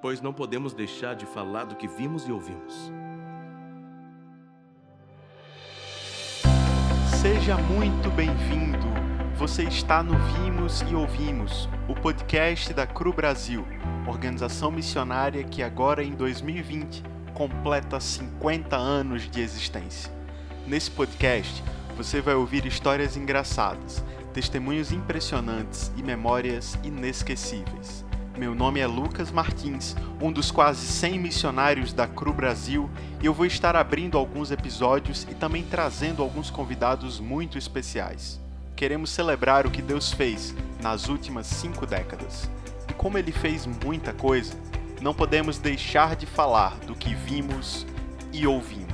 pois não podemos deixar de falar do que vimos e ouvimos. Seja muito bem-vindo. Você está no Vimos e Ouvimos, o podcast da CRU Brasil, organização missionária que agora em 2020 completa 50 anos de existência. Nesse podcast, você vai ouvir histórias engraçadas, testemunhos impressionantes e memórias inesquecíveis. Meu nome é Lucas Martins, um dos quase 100 missionários da CRU Brasil, e eu vou estar abrindo alguns episódios e também trazendo alguns convidados muito especiais. Queremos celebrar o que Deus fez nas últimas cinco décadas. E como Ele fez muita coisa, não podemos deixar de falar do que vimos e ouvimos.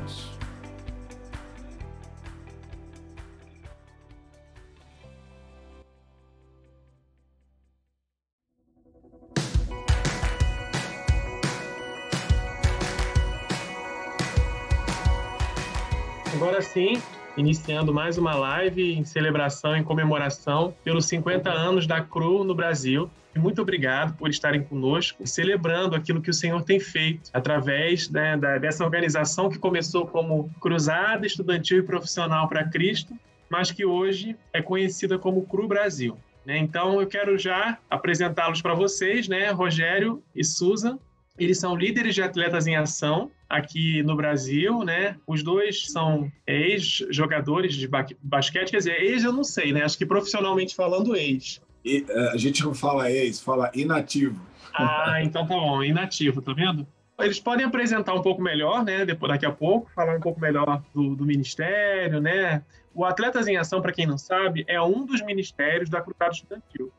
Agora sim, iniciando mais uma live em celebração, em comemoração pelos 50 anos da CRU no Brasil. E muito obrigado por estarem conosco, celebrando aquilo que o Senhor tem feito através né, da, dessa organização que começou como Cruzada Estudantil e Profissional para Cristo, mas que hoje é conhecida como CRU Brasil. Né? Então, eu quero já apresentá-los para vocês, né? Rogério e Susan. Eles são líderes de atletas em ação aqui no Brasil, né? Os dois são ex-jogadores de basquete, quer dizer, ex eu não sei, né? Acho que profissionalmente falando, ex. E, uh, a gente não fala ex, fala inativo. Ah, então tá bom, inativo, tá vendo? Eles podem apresentar um pouco melhor, né? Depois, daqui a pouco, falar um pouco melhor do, do ministério, né? O Atletas em Ação, para quem não sabe, é um dos ministérios da Cruzada Estudantil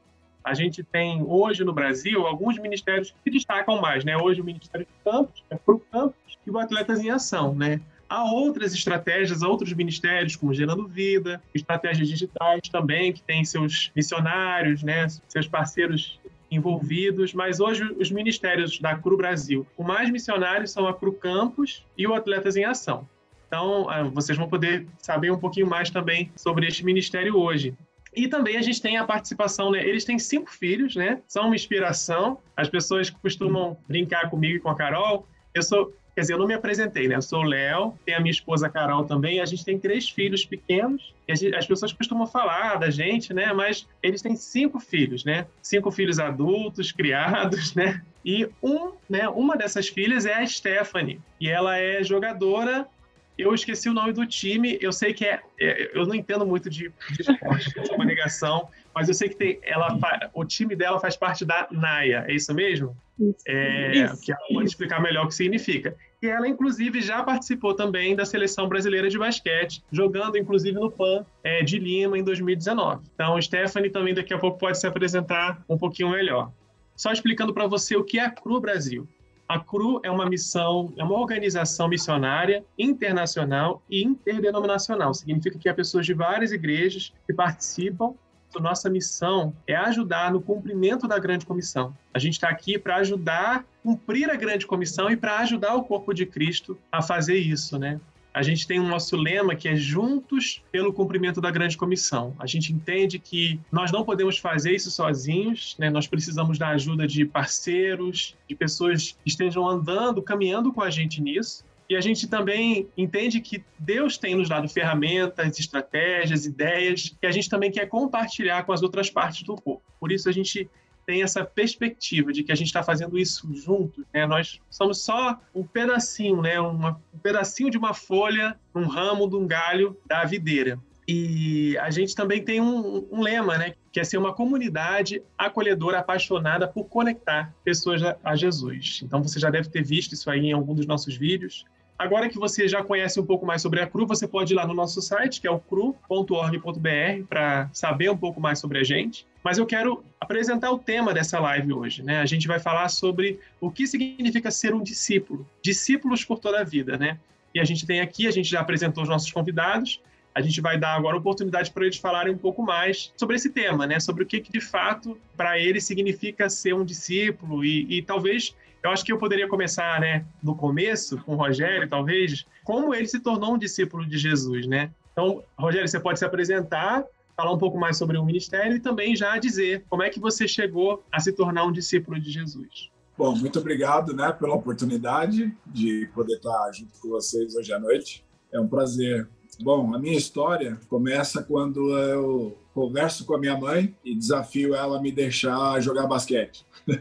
a gente tem hoje no Brasil alguns ministérios que se destacam mais, né? Hoje o Ministério de Campos, é para o campus, e o Atletas em Ação, né? Há outras estratégias, outros ministérios, como Gerando Vida, estratégias digitais também, que têm seus missionários, né? seus parceiros envolvidos, mas hoje os ministérios da CRU Brasil, o mais missionários são a CRU Campus e o Atletas em Ação. Então, ah, vocês vão poder saber um pouquinho mais também sobre este ministério hoje. E também a gente tem a participação, né? Eles têm cinco filhos, né? São uma inspiração. As pessoas costumam brincar comigo e com a Carol. Eu sou, quer dizer, eu não me apresentei, né? Eu sou o Léo, tem a minha esposa Carol também. A gente tem três filhos pequenos. Gente, as pessoas costumam falar da gente, né? Mas eles têm cinco filhos, né? Cinco filhos adultos, criados, né? E um, né, uma dessas filhas é a Stephanie. E ela é jogadora eu esqueci o nome do time. Eu sei que é. é eu não entendo muito de, de esporte, uma negação, mas eu sei que tem. Ela, o time dela faz parte da NAIA, é isso mesmo? Isso, é, isso. Que ela pode explicar melhor o que significa. E ela, inclusive, já participou também da seleção brasileira de basquete, jogando, inclusive, no PAN é, de Lima em 2019. Então, Stephanie também daqui a pouco pode se apresentar um pouquinho melhor. Só explicando para você o que é a CRU Brasil. A CRU é uma missão, é uma organização missionária internacional e interdenominacional. Significa que há pessoas de várias igrejas que participam. A nossa missão é ajudar no cumprimento da grande comissão. A gente está aqui para ajudar cumprir a grande comissão e para ajudar o corpo de Cristo a fazer isso, né? A gente tem o nosso lema que é juntos pelo cumprimento da grande comissão. A gente entende que nós não podemos fazer isso sozinhos, né? nós precisamos da ajuda de parceiros, de pessoas que estejam andando, caminhando com a gente nisso. E a gente também entende que Deus tem nos dado ferramentas, estratégias, ideias que a gente também quer compartilhar com as outras partes do corpo. Por isso a gente tem essa perspectiva de que a gente está fazendo isso juntos. Né? Nós somos só um pedacinho, né? Uma, um pedacinho de uma folha, um ramo de um galho da videira. E a gente também tem um, um, lema, né? Que é ser uma comunidade acolhedora, apaixonada por conectar pessoas a, a Jesus. Então você já deve ter visto isso aí em algum dos nossos vídeos. Agora que você já conhece um pouco mais sobre a CRU, você pode ir lá no nosso site, que é o cru.org.br, para saber um pouco mais sobre a gente. Mas eu quero apresentar o tema dessa live hoje. Né? A gente vai falar sobre o que significa ser um discípulo, discípulos por toda a vida. Né? E a gente tem aqui, a gente já apresentou os nossos convidados, a gente vai dar agora oportunidade para eles falarem um pouco mais sobre esse tema, né? Sobre o que, que de fato para eles significa ser um discípulo e, e, talvez eu acho que eu poderia começar, né, no começo com o Rogério, talvez, como ele se tornou um discípulo de Jesus, né? Então, Rogério, você pode se apresentar, falar um pouco mais sobre o ministério e também já dizer como é que você chegou a se tornar um discípulo de Jesus. Bom, muito obrigado né, pela oportunidade de poder estar junto com vocês hoje à noite. É um prazer. Bom, a minha história começa quando eu converso com a minha mãe e desafio ela a me deixar jogar basquete.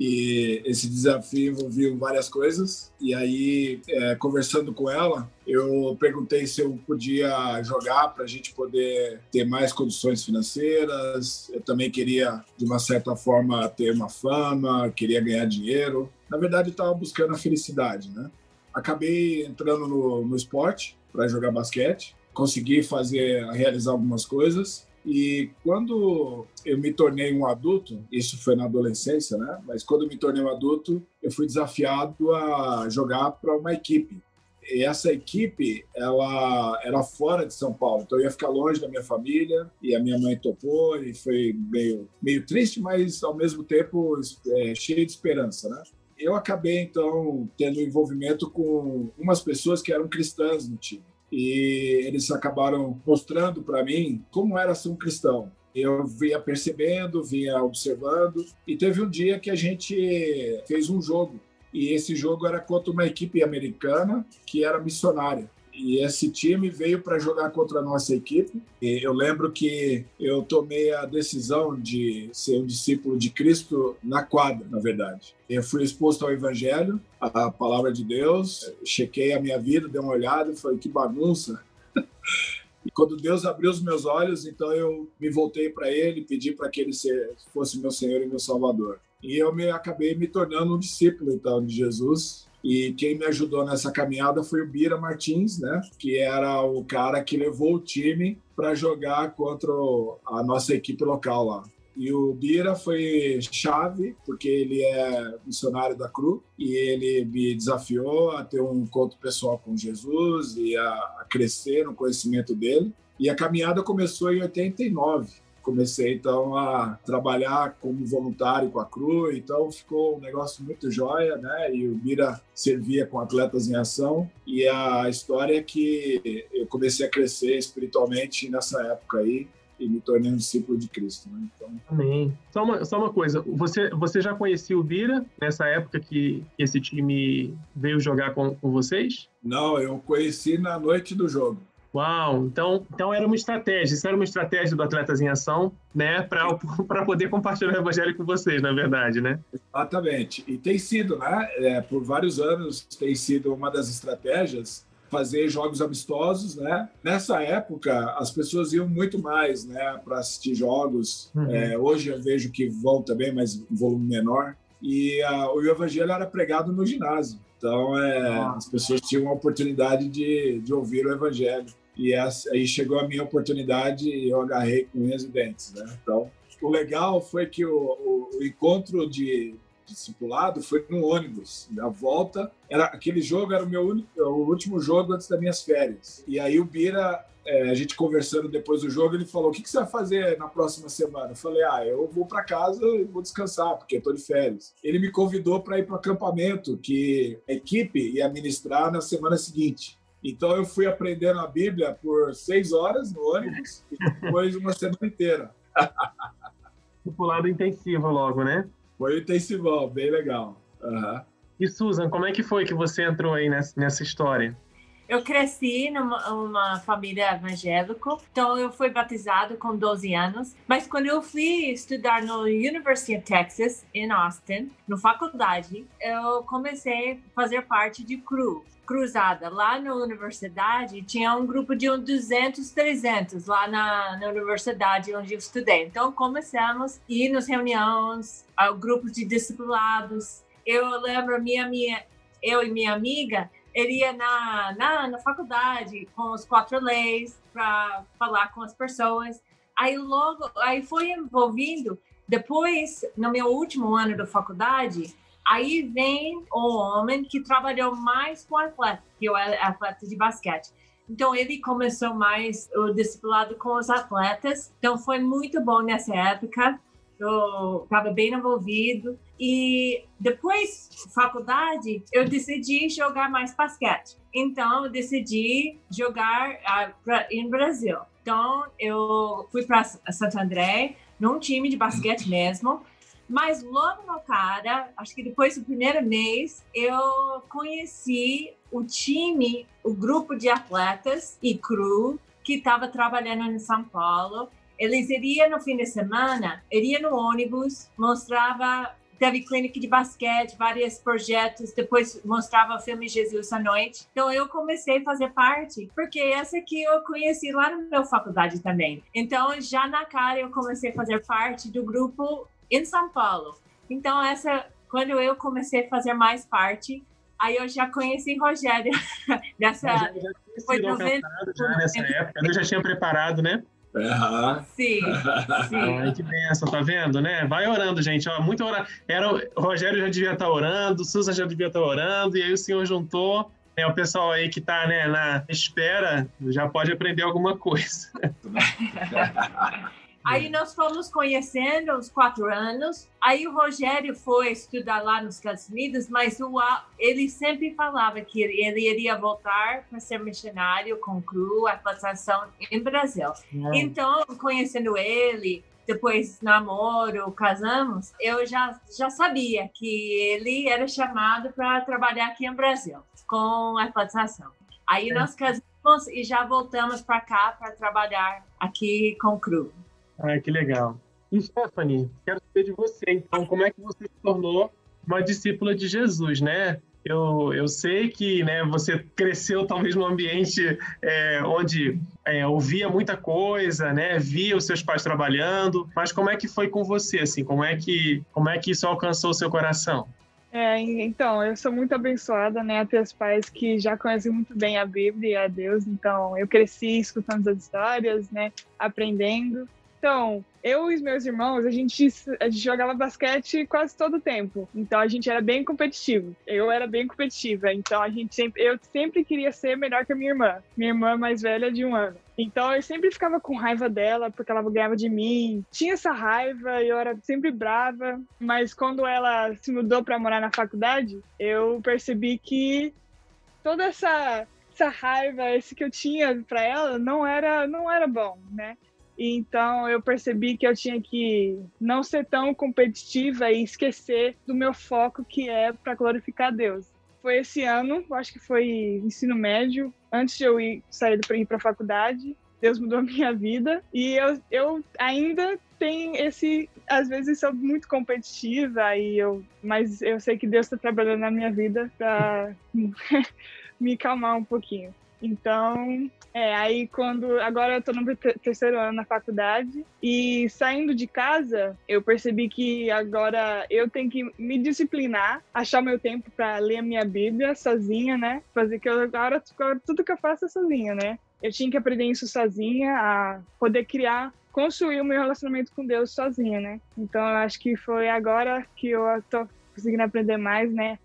E esse desafio envolveu várias coisas. E aí, é, conversando com ela, eu perguntei se eu podia jogar para a gente poder ter mais condições financeiras. Eu também queria, de uma certa forma, ter uma fama, queria ganhar dinheiro. Na verdade, estava buscando a felicidade, né? Acabei entrando no, no esporte para jogar basquete. Consegui fazer, realizar algumas coisas e quando eu me tornei um adulto, isso foi na adolescência, né? Mas quando eu me tornei um adulto, eu fui desafiado a jogar para uma equipe. E essa equipe, ela era fora de São Paulo, então eu ia ficar longe da minha família e a minha mãe topou e foi meio, meio triste, mas ao mesmo tempo é, cheio de esperança, né? Eu acabei então tendo envolvimento com umas pessoas que eram cristãs no time e eles acabaram mostrando para mim como era ser um cristão. Eu vinha percebendo, vinha observando, e teve um dia que a gente fez um jogo. E esse jogo era contra uma equipe americana que era missionária. E esse time veio para jogar contra a nossa equipe. E eu lembro que eu tomei a decisão de ser um discípulo de Cristo na quadra, na verdade. Eu fui exposto ao Evangelho, à palavra de Deus, chequei a minha vida, dei uma olhada e falei: que bagunça. E quando Deus abriu os meus olhos, então eu me voltei para Ele, pedi para que Ele fosse meu Senhor e meu Salvador. E eu me acabei me tornando um discípulo então de Jesus e quem me ajudou nessa caminhada foi o Bira Martins, né? Que era o cara que levou o time para jogar contra a nossa equipe local lá. E o Bira foi chave, porque ele é missionário da CRU e ele me desafiou a ter um encontro pessoal com Jesus e a, crescer no conhecimento dele. E a caminhada começou em 89 comecei então a trabalhar como voluntário com a CRU, então ficou um negócio muito jóia, né? E o Bira servia com atletas em ação e a história é que eu comecei a crescer espiritualmente nessa época aí e me tornei um discípulo de Cristo. Né? Então... Amém. Só uma, só uma coisa, você, você já conhecia o Bira nessa época que esse time veio jogar com, com vocês? Não, eu conheci na noite do jogo. Uau, então, então era uma estratégia, isso era uma estratégia do Atletas em Ação, né, para poder compartilhar o evangelho com vocês, na verdade, né? Exatamente. E tem sido, né, é, por vários anos, tem sido uma das estratégias fazer jogos amistosos, né? Nessa época, as pessoas iam muito mais, né, para assistir jogos. Uhum. É, hoje eu vejo que vão também, mas em volume menor. E uh, o evangelho era pregado no ginásio. Então, é, as pessoas tinham a oportunidade de, de ouvir o evangelho. E aí chegou a minha oportunidade e eu agarrei com unhas e dentes. Né? Então, o legal foi que o, o, o encontro de, discipulado foi no ônibus. A volta, era aquele jogo era o meu único, o último jogo antes das minhas férias. E aí o Bira, é, a gente conversando depois do jogo, ele falou: "O que, que você vai fazer na próxima semana?" Eu falei: "Ah, eu vou para casa e vou descansar porque estou de férias." Ele me convidou para ir para o acampamento que a equipe ia ministrar na semana seguinte. Então eu fui aprendendo a Bíblia por seis horas no ônibus e depois uma semana inteira. Discipulado intensivo logo, né? Foi intensivão, bem legal. Uhum. E Susan, como é que foi que você entrou aí nessa, nessa história? Eu cresci numa família evangélica, então eu fui batizado com 12 anos. Mas quando eu fui estudar no University of Texas, em Austin, na faculdade, eu comecei a fazer parte de CRU, cruzada. Lá na universidade tinha um grupo de uns 200, 300 lá na, na universidade onde eu estudei. Então começamos a ir nas reuniões, grupos de discipulados. Eu lembro minha minha eu e minha amiga ele ia na, na, na faculdade com os quatro leis para falar com as pessoas. Aí logo, aí foi envolvendo. Depois, no meu último ano da faculdade, aí vem o homem que trabalhou mais com atleta, que é o atleta de basquete. Então ele começou mais o discipulado com os atletas. Então foi muito bom nessa época eu estava bem envolvido. E depois, faculdade, eu decidi jogar mais basquete. Então, eu decidi jogar uh, pra, em Brasil. Então, eu fui para Santo André, num time de basquete mesmo. Mas logo no cara, acho que depois do primeiro mês, eu conheci o time, o grupo de atletas e crew que estava trabalhando em São Paulo. Eles iriam no fim de semana, iriam no ônibus, mostrava teve clínica de basquete, vários projetos, depois mostrava o filme Jesus à noite. Então eu comecei a fazer parte, porque essa aqui eu conheci lá na minha faculdade também. Então já na cara eu comecei a fazer parte do grupo em São Paulo. Então essa quando eu comecei a fazer mais parte, aí eu já conheci Rogério nessa foi tinha sido 90 alcançado já nessa época, eu já tinha preparado, né? Aham. Sim, sim. Ai, que benção, tá vendo, né? Vai orando, gente. Ó, muito orar. Era, o Rogério já devia estar orando, Susan já devia estar orando, e aí o Senhor juntou. É, o pessoal aí que tá né, na espera já pode aprender alguma coisa. Aí nós fomos conhecendo uns quatro anos. Aí o Rogério foi estudar lá nos Estados Unidos, mas o, ele sempre falava que ele iria voltar para ser missionário com cru, a plantação em Brasil. Então, conhecendo ele, depois namoro, casamos, eu já, já sabia que ele era chamado para trabalhar aqui em Brasil com a plantação. Aí nós casamos e já voltamos para cá para trabalhar aqui com cru. Ai, que legal. E Stephanie, quero saber de você, então, como é que você se tornou uma discípula de Jesus, né? Eu, eu sei que né, você cresceu talvez num ambiente é, onde é, ouvia muita coisa, né? Via os seus pais trabalhando, mas como é que foi com você, assim? Como é que, como é que isso alcançou o seu coração? É, então, eu sou muito abençoada, né, a ter os pais que já conhecem muito bem a Bíblia e a Deus, então eu cresci escutando as histórias, né, aprendendo. Então, eu e os meus irmãos, a gente, a gente jogava basquete quase todo o tempo, então a gente era bem competitivo. Eu era bem competitiva, então a gente sempre, eu sempre queria ser melhor que a minha irmã, minha irmã mais velha de um ano. Então eu sempre ficava com raiva dela porque ela ganhava de mim. Tinha essa raiva eu era sempre brava. Mas quando ela se mudou para morar na faculdade, eu percebi que toda essa essa raiva, esse que eu tinha para ela, não era não era bom, né? Então eu percebi que eu tinha que não ser tão competitiva e esquecer do meu foco que é para glorificar Deus. Foi esse ano, acho que foi ensino médio, antes de eu ir sair para ir para a faculdade. Deus mudou a minha vida e eu, eu ainda tenho esse às vezes sou muito competitiva e eu mas eu sei que Deus está trabalhando na minha vida para me calmar um pouquinho. Então, é, aí quando. Agora eu tô no te- terceiro ano na faculdade e saindo de casa, eu percebi que agora eu tenho que me disciplinar, achar meu tempo para ler a minha Bíblia sozinha, né? Fazer que eu agora tudo que eu faço é sozinha, né? Eu tinha que aprender isso sozinha, a poder criar, construir o meu relacionamento com Deus sozinha, né? Então eu acho que foi agora que eu tô conseguindo aprender mais, né?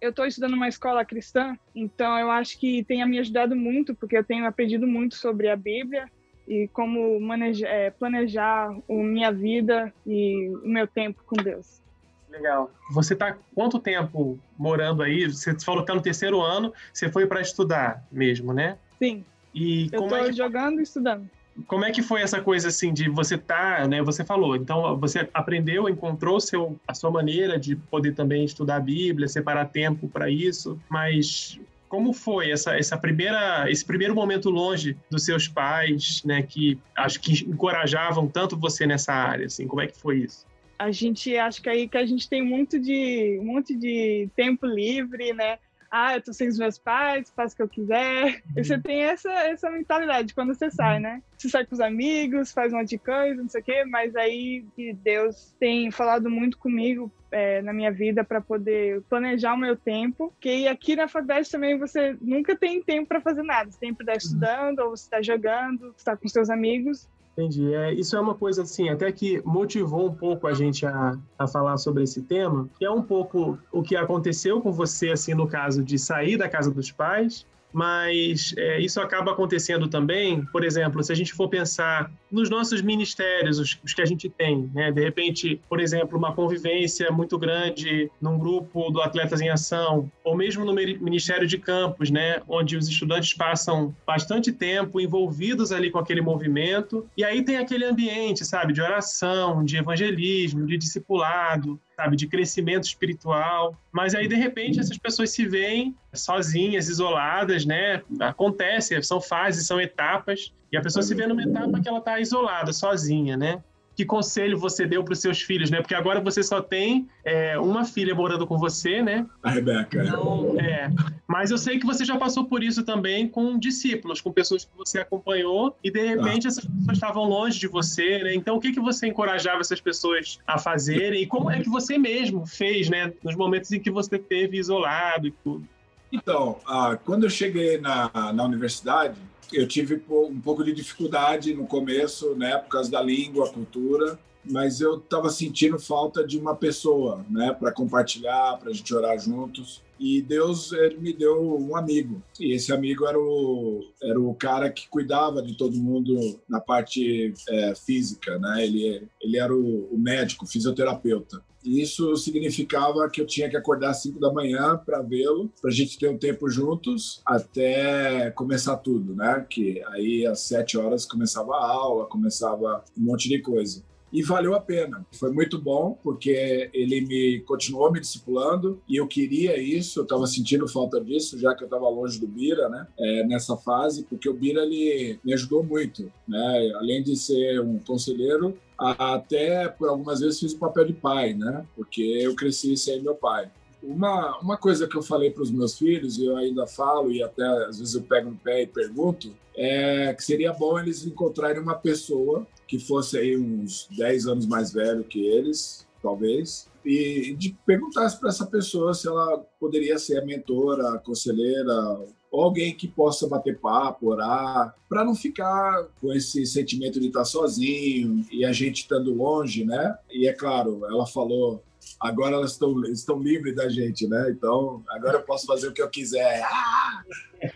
Eu estou estudando uma escola cristã, então eu acho que tem me ajudado muito, porque eu tenho aprendido muito sobre a Bíblia e como manejar, é, planejar a minha vida e o meu tempo com Deus. Legal. Você está quanto tempo morando aí? Você falou que está no terceiro ano, você foi para estudar mesmo, né? Sim, E eu como estou é, que, jogando e estudando. Como é que foi essa coisa assim de você tá, né? Você falou, então você aprendeu, encontrou seu, a sua maneira de poder também estudar a Bíblia, separar tempo para isso, mas como foi essa, essa primeira, esse primeiro momento longe dos seus pais, né? Que acho que encorajavam tanto você nessa área, assim. Como é que foi isso? A gente acha que aí que a gente tem muito de monte de tempo livre, né? Ah, eu tô sem os meus pais, faço o que eu quiser. E você tem essa, essa mentalidade quando você sai, né? Você sai com os amigos, faz um monte de coisa, não sei o quê, mas aí Deus tem falado muito comigo é, na minha vida para poder planejar o meu tempo. Que aqui na faculdade também você nunca tem tempo para fazer nada. Você sempre está estudando, ou você está jogando, você está com seus amigos. Entendi. É, isso é uma coisa assim, até que motivou um pouco a gente a, a falar sobre esse tema, que é um pouco o que aconteceu com você, assim, no caso de sair da casa dos pais, mas é, isso acaba acontecendo também, por exemplo, se a gente for pensar nos nossos ministérios, os, os, que a gente tem, né? De repente, por exemplo, uma convivência muito grande num grupo do Atletas em Ação, ou mesmo no Ministério de Campos, né? Onde os estudantes passam bastante tempo envolvidos ali com aquele movimento, e aí tem aquele ambiente, sabe, de oração, de evangelismo, de discipulado, sabe, de crescimento espiritual. Mas aí, de repente, essas pessoas se veem sozinhas, isoladas, né? Acontece, são fases, são etapas, e a pessoa se vê numa etapa que ela está isolada, sozinha, né? Que conselho você deu para os seus filhos, né? Porque agora você só tem é, uma filha morando com você, né? A Rebeca. Então, é. Mas eu sei que você já passou por isso também com discípulos, com pessoas que você acompanhou e de repente ah. essas pessoas estavam longe de você, né? Então o que que você encorajava essas pessoas a fazerem e como é que você mesmo fez, né? Nos momentos em que você teve isolado e tudo. Então, ah, quando eu cheguei na, na universidade, eu tive um pouco de dificuldade no começo, né, por causa da língua, cultura, mas eu estava sentindo falta de uma pessoa, né, para compartilhar, para a gente orar juntos. E Deus ele me deu um amigo. E esse amigo era o, era o cara que cuidava de todo mundo na parte é, física, né? Ele, ele era o, o médico, fisioterapeuta. Isso significava que eu tinha que acordar às 5 da manhã para vê-lo, para a gente ter um tempo juntos até começar tudo, né? Que aí às 7 horas começava a aula, começava um monte de coisa e valeu a pena. Foi muito bom porque ele me continuou me discipulando e eu queria isso, eu estava sentindo falta disso, já que eu estava longe do Bira, né? É, nessa fase, porque o Bira ele me ajudou muito, né? Além de ser um conselheiro, até por algumas vezes fiz o papel de pai, né? Porque eu cresci sem meu pai. Uma, uma coisa que eu falei para os meus filhos, e eu ainda falo, e até às vezes eu pego no pé e pergunto, é que seria bom eles encontrarem uma pessoa que fosse aí uns 10 anos mais velho que eles, talvez, e de perguntasse para essa pessoa se ela poderia ser a mentora, a conselheira, ou alguém que possa bater papo, orar, para não ficar com esse sentimento de estar sozinho e a gente estando longe, né? E é claro, ela falou agora elas estão, estão livres da gente, né? Então, agora eu posso fazer o que eu quiser. Ah!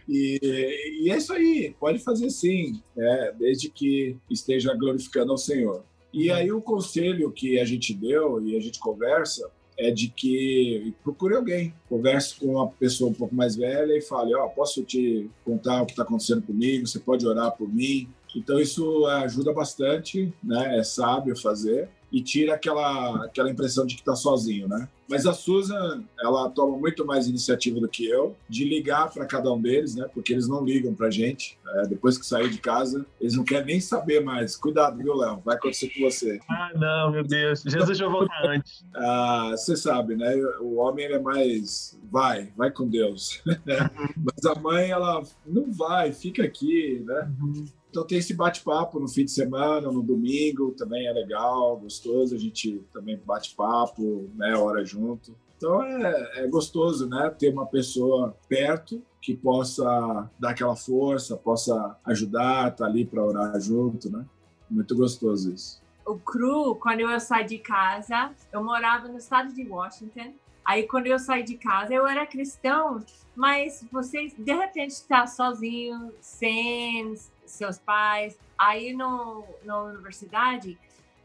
E, e é isso aí, pode fazer sim, né? desde que esteja glorificando ao Senhor. E aí o conselho que a gente deu e a gente conversa é de que procure alguém, converse com uma pessoa um pouco mais velha e fale, ó, oh, posso te contar o que está acontecendo comigo, você pode orar por mim. Então isso ajuda bastante, né? É sábio fazer e tira aquela, aquela impressão de que está sozinho, né? Mas a Susan, ela toma muito mais iniciativa do que eu de ligar para cada um deles, né? Porque eles não ligam para gente. É, depois que sair de casa, eles não querem nem saber mais. Cuidado, viu, Léo? Vai acontecer com você. Ah, não, meu Deus. Jesus já voltar antes. ah, você sabe, né? O homem é mais vai, vai com Deus. Mas a mãe, ela não vai, fica aqui, né? Uhum. Então tem esse bate-papo no fim de semana, no domingo, também é legal, gostoso, a gente também bate papo, né, hora junto. Então é, é gostoso, né, ter uma pessoa perto que possa dar aquela força, possa ajudar, tá ali para orar junto, né? Muito gostoso isso. O cru, quando eu saí de casa, eu morava no estado de Washington. Aí quando eu saí de casa, eu era cristão, mas você de repente está sozinho, sem seus pais. Aí no, na universidade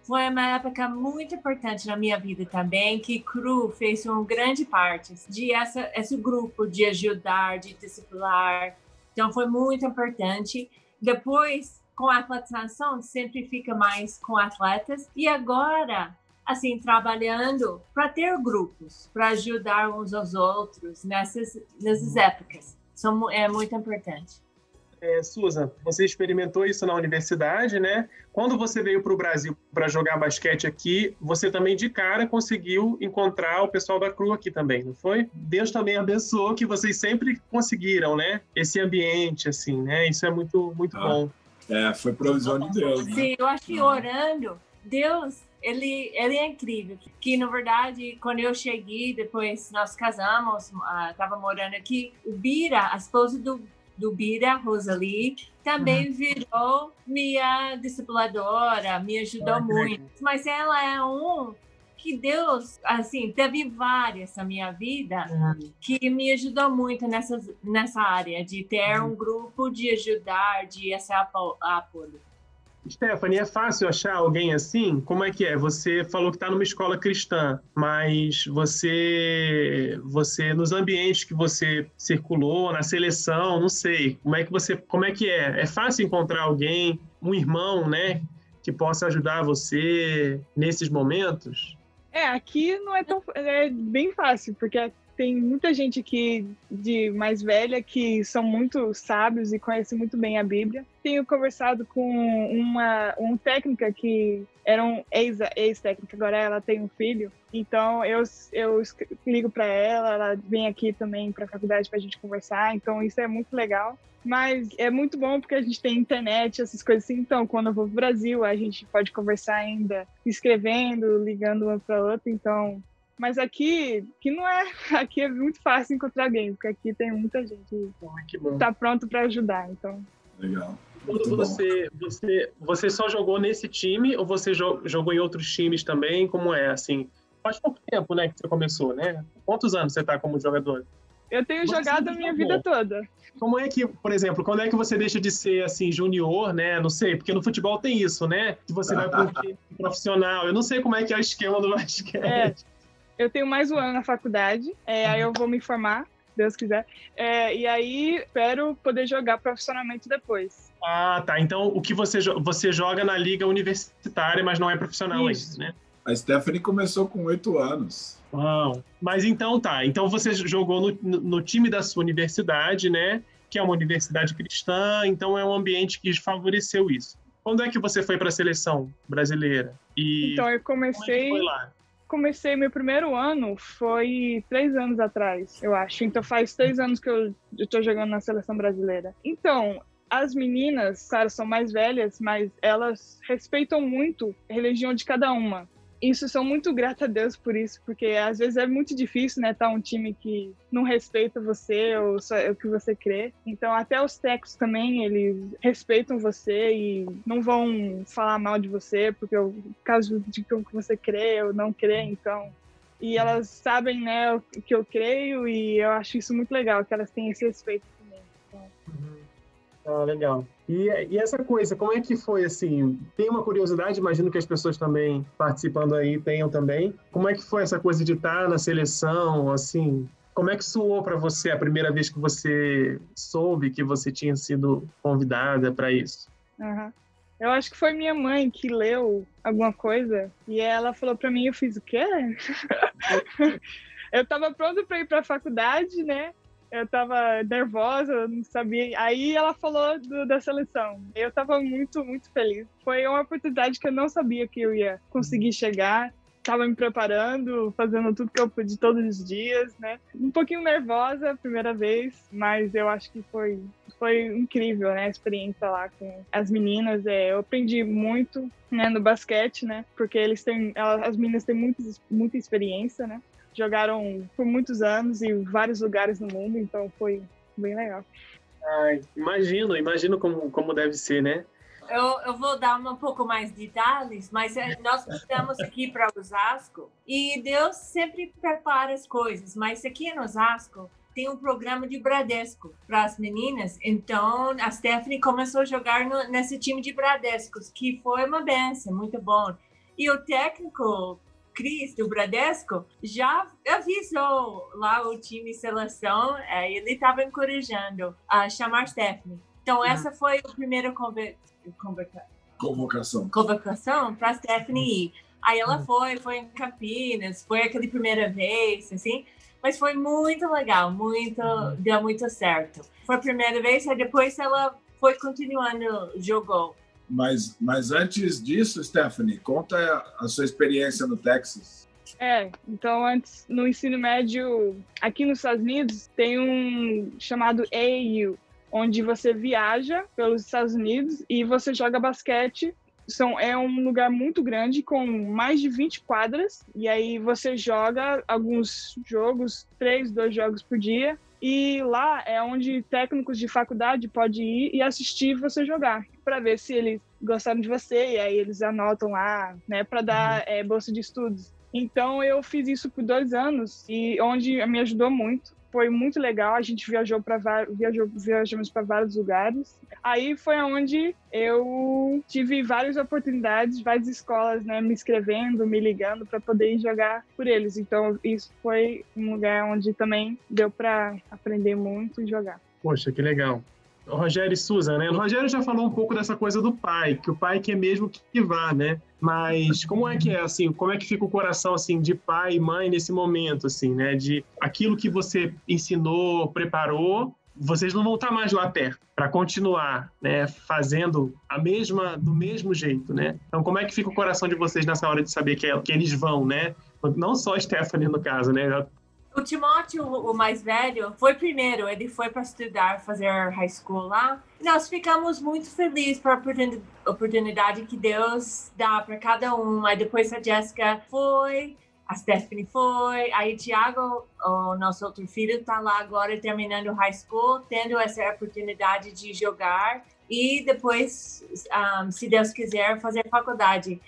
foi uma época muito importante na minha vida também, que CRU fez uma grande parte de essa, esse grupo de ajudar, de disciplinar. Então foi muito importante. Depois, com a atletização, sempre fica mais com atletas. E agora, assim, trabalhando para ter grupos, para ajudar uns aos outros nessas, nessas épocas. É muito importante. É, Susan, você experimentou isso na universidade, né? Quando você veio para o Brasil para jogar basquete aqui, você também de cara conseguiu encontrar o pessoal da CRU aqui também, não foi? Deus também abençoou que vocês sempre conseguiram, né? Esse ambiente, assim, né? Isso é muito, muito ah, bom. É, foi provisão de Deus. Né? Sim, eu acho que orando, Deus ele, ele é incrível. Que, na verdade, quando eu cheguei, depois nós casamos, estava uh, morando aqui, o Bira, a esposa do, do Bira, Rosalie, também uhum. virou minha discipuladora, me ajudou ah, muito. Mas ela é um que Deus, assim, teve várias na minha vida que me ajudou muito nessa, nessa área de ter um grupo de ajudar, de esse apoio. Stephanie, é fácil achar alguém assim? Como é que é? Você falou que está numa escola cristã, mas você, você nos ambientes que você circulou, na seleção, não sei, como é que você, como é que é? É fácil encontrar alguém, um irmão, né, que possa ajudar você nesses momentos? É, aqui não é tão, é bem fácil, porque tem muita gente aqui de mais velha que são muito sábios e conhecem muito bem a Bíblia. Tenho conversado com uma, uma técnica que era um ex-técnica, agora ela tem um filho. Então eu, eu ligo para ela, ela vem aqui também para a faculdade para a gente conversar. Então isso é muito legal. Mas é muito bom porque a gente tem internet, essas coisas assim. Então, quando eu vou para o Brasil, a gente pode conversar ainda escrevendo, ligando uma para outra. Então, mas aqui, que não é, aqui é muito fácil encontrar alguém, porque aqui tem muita gente que está pronto para ajudar, então. Legal. Quando você, você, você só jogou nesse time ou você jogou em outros times também? Como é, assim? Faz pouco tempo, né, que você começou, né? Quantos anos você está como jogador? Eu tenho você jogado a minha jogou. vida toda. Como é que, por exemplo, quando é que você deixa de ser assim junior, né? Não sei, porque no futebol tem isso, né? Que você vai para um time profissional. Eu não sei como é que é o esquema do basquete. É. Eu tenho mais um ano na faculdade, é, aí eu vou me formar, Deus quiser. É, e aí espero poder jogar profissionalmente depois. Ah, tá. Então o que você, você joga na liga universitária, mas não é profissional Isso. ainda, né? A Stephanie começou com oito anos. Uau. Mas então tá. Então você jogou no, no, time da sua universidade, né? Que é uma universidade cristã, então é um ambiente que favoreceu isso. Quando é que você foi para a seleção brasileira? E então eu comecei. Como é que foi lá? Comecei meu primeiro ano foi três anos atrás, eu acho. Então faz três anos que eu, estou jogando na seleção brasileira. Então, as meninas, claro, são mais velhas, mas elas respeitam muito a religião de cada uma isso sou muito grata a Deus por isso, porque às vezes é muito difícil, né, estar tá um time que não respeita você ou só é o que você crê. Então até os técnicos também eles respeitam você e não vão falar mal de você porque o caso de que você crê ou não crê, então e elas sabem, né, o que eu creio e eu acho isso muito legal que elas têm esse respeito também. Então... Uhum. Ah, legal. E, e, essa coisa, como é que foi assim? Tem uma curiosidade, imagino que as pessoas também participando aí tenham também. Como é que foi essa coisa de estar na seleção, assim? Como é que soou para você a primeira vez que você soube que você tinha sido convidada para isso? Uhum. Eu acho que foi minha mãe que leu alguma coisa e ela falou para mim, eu fiz o quê? eu estava pronta para ir para a faculdade, né? Eu tava nervosa, não sabia. Aí ela falou do, da seleção. Eu tava muito, muito feliz. Foi uma oportunidade que eu não sabia que eu ia conseguir chegar. Tava me preparando, fazendo tudo que eu pude todos os dias, né? Um pouquinho nervosa a primeira vez, mas eu acho que foi, foi incrível, né? A experiência lá com as meninas. É, eu aprendi muito né, no basquete, né? Porque eles têm, elas, as meninas têm muito, muita experiência, né? Jogaram por muitos anos em vários lugares no mundo, então foi bem legal. Ai, imagino, imagino como, como deve ser, né? Eu, eu vou dar um pouco mais de detalhes, mas é, nós estamos aqui para Osasco e Deus sempre prepara as coisas, mas aqui em Osasco tem um programa de Bradesco para as meninas, então a Stephanie começou a jogar no, nesse time de Bradescos, que foi uma benção, muito bom. E o técnico Cris, do Bradesco, já avisou lá o time seleção, é, ele estava encorajando a chamar Stephanie. Então, uhum. essa foi a primeira conver... convocação convocação para Stephanie ir. Aí ela uhum. foi, foi em Campinas, foi aquela primeira vez, assim, mas foi muito legal, muito, uhum. deu muito certo. Foi a primeira vez, aí depois ela foi continuando, jogou. Mas, mas antes disso, Stephanie, conta a sua experiência no Texas. É, então antes, no ensino médio, aqui nos Estados Unidos, tem um chamado AAU, onde você viaja pelos Estados Unidos e você joga basquete. São, é um lugar muito grande, com mais de 20 quadras, e aí você joga alguns jogos, três, dois jogos por dia, e lá é onde técnicos de faculdade podem ir e assistir você jogar, para ver se eles gostaram de você, e aí eles anotam lá, né, para dar é, bolsa de estudos. Então eu fiz isso por dois anos e onde me ajudou muito. Foi muito legal. A gente viajou para viajou, viajamos para vários lugares. Aí foi onde eu tive várias oportunidades, várias escolas, né, me escrevendo, me ligando para poder jogar por eles. Então isso foi um lugar onde também deu para aprender muito e jogar. Poxa, que legal. Rogério e Susan, né? O Rogério já falou um pouco dessa coisa do pai, que o pai quer mesmo que vá, né? Mas como é que é, assim, como é que fica o coração, assim, de pai e mãe nesse momento, assim, né? De aquilo que você ensinou, preparou, vocês não vão estar mais lá perto para continuar, né, fazendo a mesma do mesmo jeito, né? Então, como é que fica o coração de vocês nessa hora de saber que, é, que eles vão, né? Não só a Stephanie no caso, né? O Timóteo, o mais velho, foi primeiro. Ele foi para estudar, fazer high school lá. Nós ficamos muito felizes por a oportunidade que Deus dá para cada um. Aí depois a Jéssica foi, a Stephanie foi, aí Tiago, o nosso outro filho, está lá agora terminando high school, tendo essa oportunidade de jogar e depois, um, se Deus quiser, fazer faculdade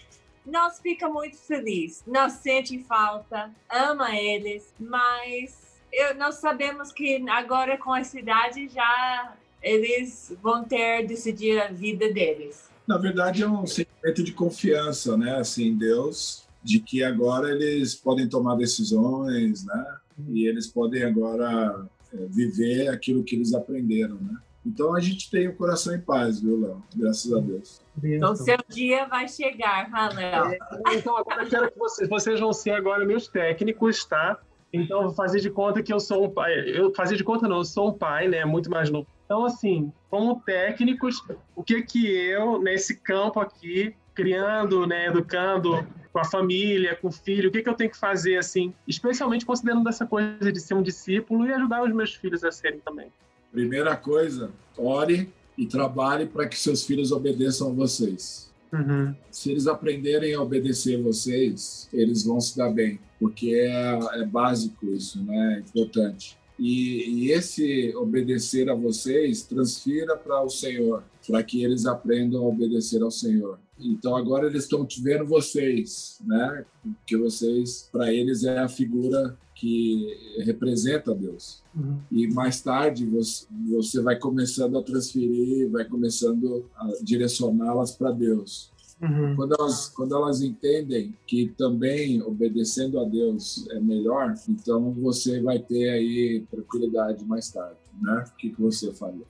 nós fica muito feliz, nós sente falta, ama eles, mas eu, nós sabemos que agora com a cidade já eles vão ter decidir a vida deles. Na verdade é um sentimento de confiança, né, assim, Deus, de que agora eles podem tomar decisões, né, e eles podem agora é, viver aquilo que eles aprenderam, né. Então a gente tem o coração em paz, viu, Léo? Graças a Deus. Então seu dia vai chegar, Léo. É, então agora eu quero que vocês, vocês vão ser agora meus técnicos, tá? Então vou fazer de conta que eu sou um pai. Eu fazer de conta não, eu sou um pai, né? Muito mais novo. Então assim, como técnicos, o que que eu nesse campo aqui criando, né, educando com a família, com o filho, o que, que eu tenho que fazer, assim, especialmente considerando essa coisa de ser um discípulo e ajudar os meus filhos a serem também. Primeira coisa, ore e trabalhe para que seus filhos obedeçam a vocês. Uhum. Se eles aprenderem a obedecer a vocês, eles vão se dar bem, porque é, é básico isso, né? É importante. E, e, esse obedecer a vocês transfira para o Senhor, para que eles aprendam a obedecer ao Senhor. Então agora eles estão vendo vocês, né? Que vocês, para eles, é a figura que representa Deus. Uhum. E mais tarde você, você vai começando a transferir, vai começando a direcioná-las para Deus. Uhum. Quando, elas, quando elas entendem que também obedecendo a Deus é melhor, então você vai ter aí tranquilidade mais tarde, né? O que, que você falaria?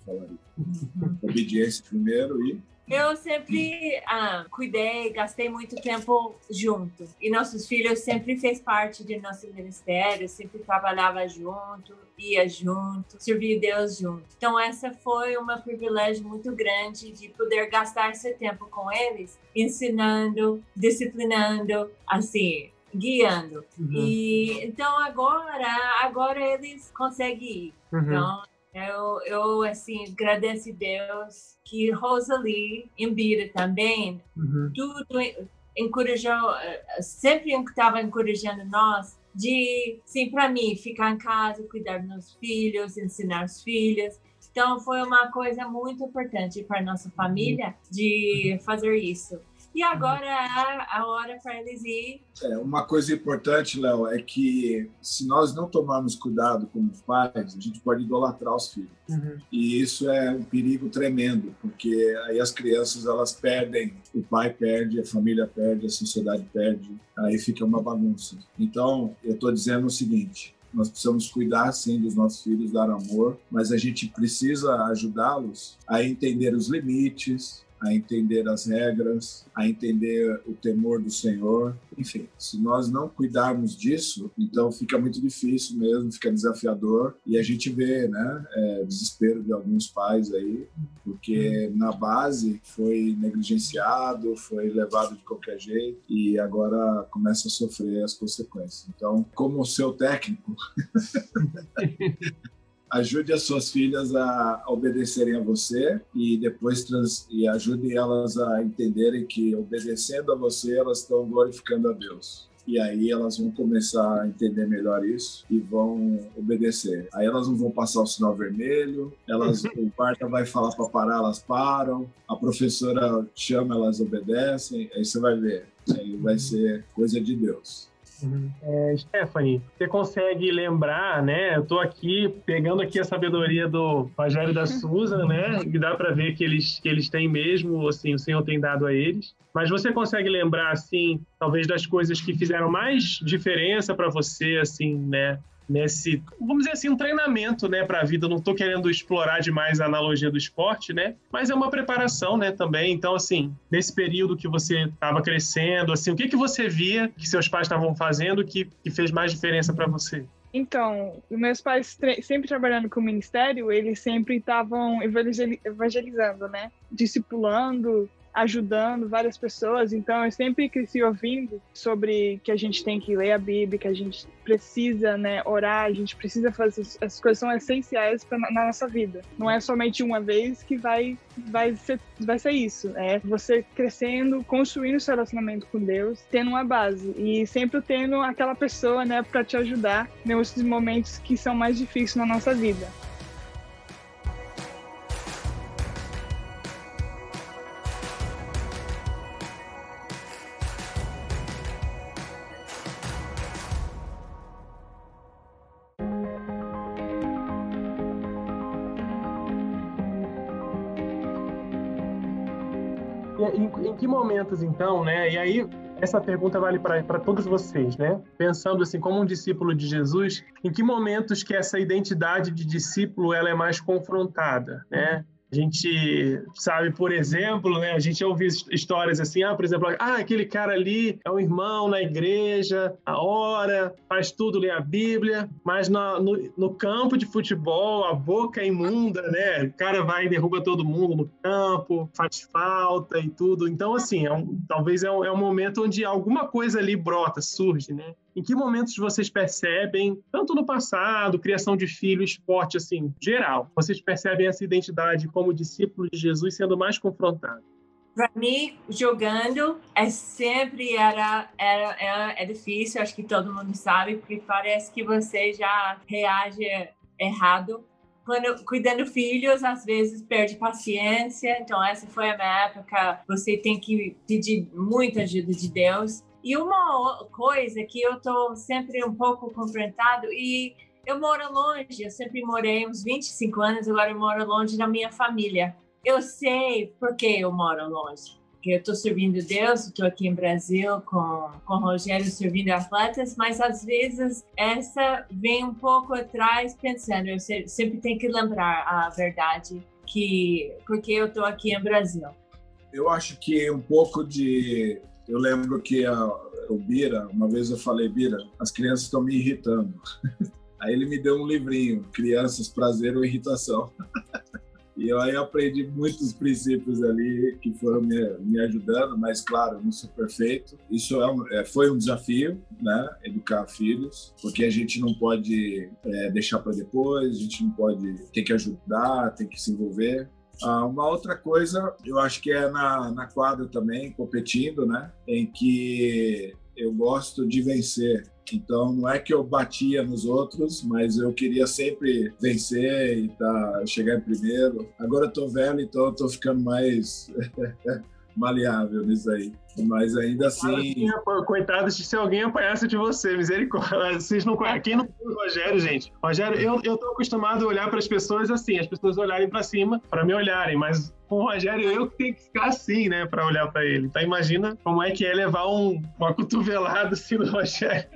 Uhum. Obediência primeiro e eu sempre ah, cuidei, gastei muito tempo junto. E nossos filhos sempre fez parte de nosso ministério, sempre trabalhava junto, ia junto, servia Deus junto. Então essa foi um privilégio muito grande de poder gastar esse tempo com eles, ensinando, disciplinando, assim, guiando. Uhum. E então agora, agora eles conseguem ir. Uhum. Então eu, eu assim, agradeço a Deus que Rosalie Embira também, Uhum. tudo encorajou, eh, sempre estava encorajando nós de, sim, para mim, ficar em casa, cuidar dos meus filhos, ensinar os filhos. Então, foi uma coisa muito importante para nossa família de fazer isso. E agora é a hora para eles ir. É, uma coisa importante, Léo, é que se nós não tomarmos cuidado como pais, a gente pode idolatrar os filhos. Uhum. E isso é um perigo tremendo, porque aí as crianças elas perdem, o pai perde, a família perde, a sociedade perde, aí fica uma bagunça. Então, eu estou dizendo o seguinte: nós precisamos cuidar sim dos nossos filhos, dar amor, mas a gente precisa ajudá-los a entender os limites, a entender as regras, a entender o temor do Senhor. Enfim, se nós não cuidarmos disso, então fica muito difícil mesmo, fica desafiador. E a gente vê, né, é, desespero de alguns pais aí, porque na base foi negligenciado, foi levado de qualquer jeito e agora começa a sofrer as consequências. Então, como seu técnico, ajude as suas filhas a obedecerem a você e depois trans, e ajude elas a entenderem que obedecendo a você elas estão glorificando a Deus. E aí elas vão começar a entender melhor isso e vão obedecer. Aí elas não vão passar o sinal vermelho, elas o guarda vai falar para parar, elas param, a professora chama, elas obedecem, aí você vai ver. Aí vai ser coisa de Deus. Uhum. É, Stephanie, você consegue lembrar, né? Eu tô aqui pegando aqui a sabedoria do Rogério da Susan, né? E dá para ver que eles, que eles têm mesmo, assim, o Senhor tem dado a eles. Mas você consegue lembrar, assim, talvez das coisas que fizeram mais diferença para você, assim, né? Nesse, vamos dizer assim, um treinamento, né, para a vida. não estou querendo explorar demais a analogia do esporte, né, mas é uma preparação, né, também. Então, assim, nesse período que você estava crescendo, assim, o que que você via que seus pais estavam fazendo que, que fez mais diferença para você? Então, meus pais sempre trabalhando com o ministério, eles sempre estavam evangelizando, né? Discipulando, ajudando várias pessoas. Então, eu sempre cresci ouvindo sobre que a gente tem que ler a Bíblia, que a gente precisa, né, orar, a gente precisa fazer as coisas são essenciais pra, na nossa vida. Não é somente uma vez que vai vai ser vai ser isso. É você crescendo, construindo seu relacionamento com Deus, tendo uma base e sempre tendo aquela pessoa, né, para te ajudar nesses momentos que são mais difíceis na nossa vida. Que momentos, então, né? E aí, essa pergunta vale para todos vocês, né? Pensando assim, como um discípulo de Jesus, em que momentos que essa identidade de discípulo ela é mais confrontada, né? A gente sabe, por exemplo, né, a gente ouve histórias assim, ah, por exemplo, ah, aquele cara ali é um irmão na igreja, a hora, faz tudo, lê a Bíblia, mas no, no, no, campo de futebol, a boca é imunda, né? O cara vai e derruba todo mundo no campo, faz falta e tudo. Então, assim, é um, talvez é um, é um momento onde alguma coisa ali brota, surge, né? Em que momentos vocês percebem, tanto no passado, criação de filho, esporte, assim, geral, vocês percebem essa identidade como discípulo de Jesus sendo mais confrontado? Para mim, jogando é sempre era, era, era é difícil, acho que todo mundo sabe, porque parece que você já reage errado quando cuidando filhos, às vezes perde paciência. Então, essa foi a minha época. Você tem que pedir muita ajuda de Deus. E uma coisa que eu estou sempre um pouco confrontado e eu moro longe, eu sempre morei uns 25 anos, agora eu moro longe da minha família. Eu sei por que eu moro longe. Porque eu estou servindo Deus, estou aqui em Brasil com, com o Rogério servindo atletas, mas às vezes essa vem um pouco atrás pensando, eu sempre tenho que lembrar a verdade que porque eu estou aqui em Brasil. Eu acho que um pouco de eu lembro que a, o Bira, uma vez eu falei, Bira, as crianças estão me irritando. Aí ele me deu um livrinho, Crianças, Prazer ou Irritação. E eu aí aprendi muitos princípios ali que foram me, me ajudando, mas claro, não sou perfeito. Isso é um, é, foi um desafio, né? Educar filhos, porque a gente não pode é, deixar para depois, a gente não pode ter que ajudar, tem que se envolver. Ah, uma outra coisa, eu acho que é na, na quadra também, competindo, né? Em que eu gosto de vencer. Então, não é que eu batia nos outros, mas eu queria sempre vencer e tá, chegar em primeiro. Agora eu tô velho, então eu tô ficando mais maleável nisso aí. Mas ainda assim. Coitado se alguém apanhasse de você, misericórdia. Vocês não Quem não conhece o Rogério, gente? Rogério, eu, eu tô acostumado a olhar para as pessoas assim, as pessoas olharem para cima para me olharem, mas com o Rogério eu tenho que ficar assim, né, para olhar para ele. Então imagina como é que é levar um, uma cotovelada assim no Rogério.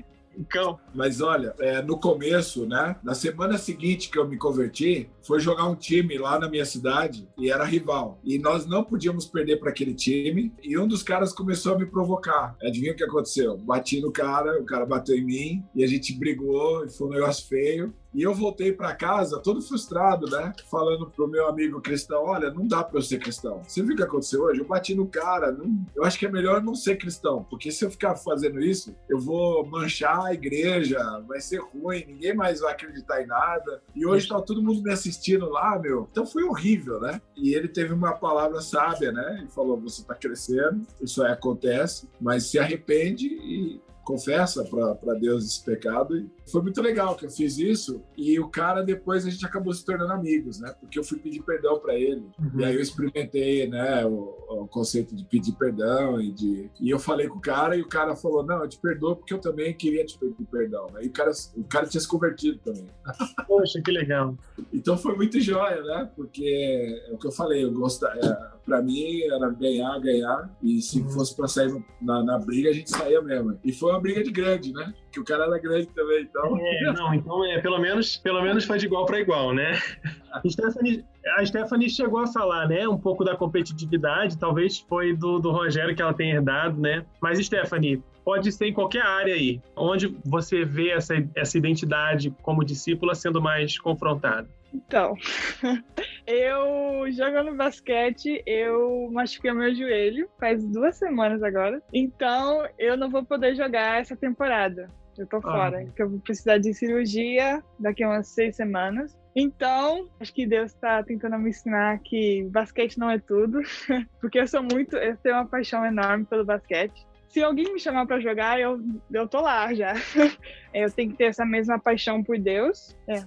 Mas olha, é, no começo, né? Na semana seguinte que eu me converti, foi jogar um time lá na minha cidade e era rival. E nós não podíamos perder para aquele time. E um dos caras começou a me provocar. Adivinha o que aconteceu? Bati no cara, o cara bateu em mim e a gente brigou e foi um negócio feio. E eu voltei para casa todo frustrado, né? Falando pro meu amigo cristão: olha, não dá para eu ser cristão. Você viu o que aconteceu hoje? Eu bati no cara. Não... Eu acho que é melhor não ser cristão, porque se eu ficar fazendo isso, eu vou manchar a igreja, vai ser ruim, ninguém mais vai acreditar em nada. E hoje tá todo mundo me assistindo lá, meu. Então foi horrível, né? E ele teve uma palavra sábia, né? Ele falou: você tá crescendo, isso aí acontece, mas se arrepende e confessa para Deus esse pecado. Foi muito legal que eu fiz isso. E o cara, depois, a gente acabou se tornando amigos, né? Porque eu fui pedir perdão para ele. Uhum. E aí eu experimentei, né, o, o, conceito de pedir perdão. E, de... e eu falei com o cara, e o cara falou: Não, eu te perdoo porque eu também queria te pedir perdão. Aí o cara, o cara tinha se convertido também. Poxa, que legal. então foi muito jóia, né? Porque é o que eu falei, eu gosto. É, para mim era ganhar, ganhar. E se uhum. fosse para sair na, na, briga, a gente saía mesmo. E foi uma briga de grande, né? Que o cara era grande também, então. É, não, então é, pelo menos, pelo menos foi de igual para igual, né? Stephanie, a Stephanie chegou a falar, né, um pouco da competitividade, talvez foi do, do Rogério que ela tenha herdado, né? Mas Stephanie, pode ser em qualquer área aí, onde você vê essa, essa identidade como discípula sendo mais confrontada. Então, eu jogando basquete, eu machuquei meu joelho faz duas semanas agora. Então, eu não vou poder jogar essa temporada. Eu tô fora, ah. porque eu vou precisar de cirurgia daqui a umas seis semanas. Então, acho que Deus está tentando me ensinar que basquete não é tudo, porque eu sou muito, eu tenho uma paixão enorme pelo basquete. Se alguém me chamar para jogar, eu, eu tô lá já. Eu tenho que ter essa mesma paixão por Deus. É.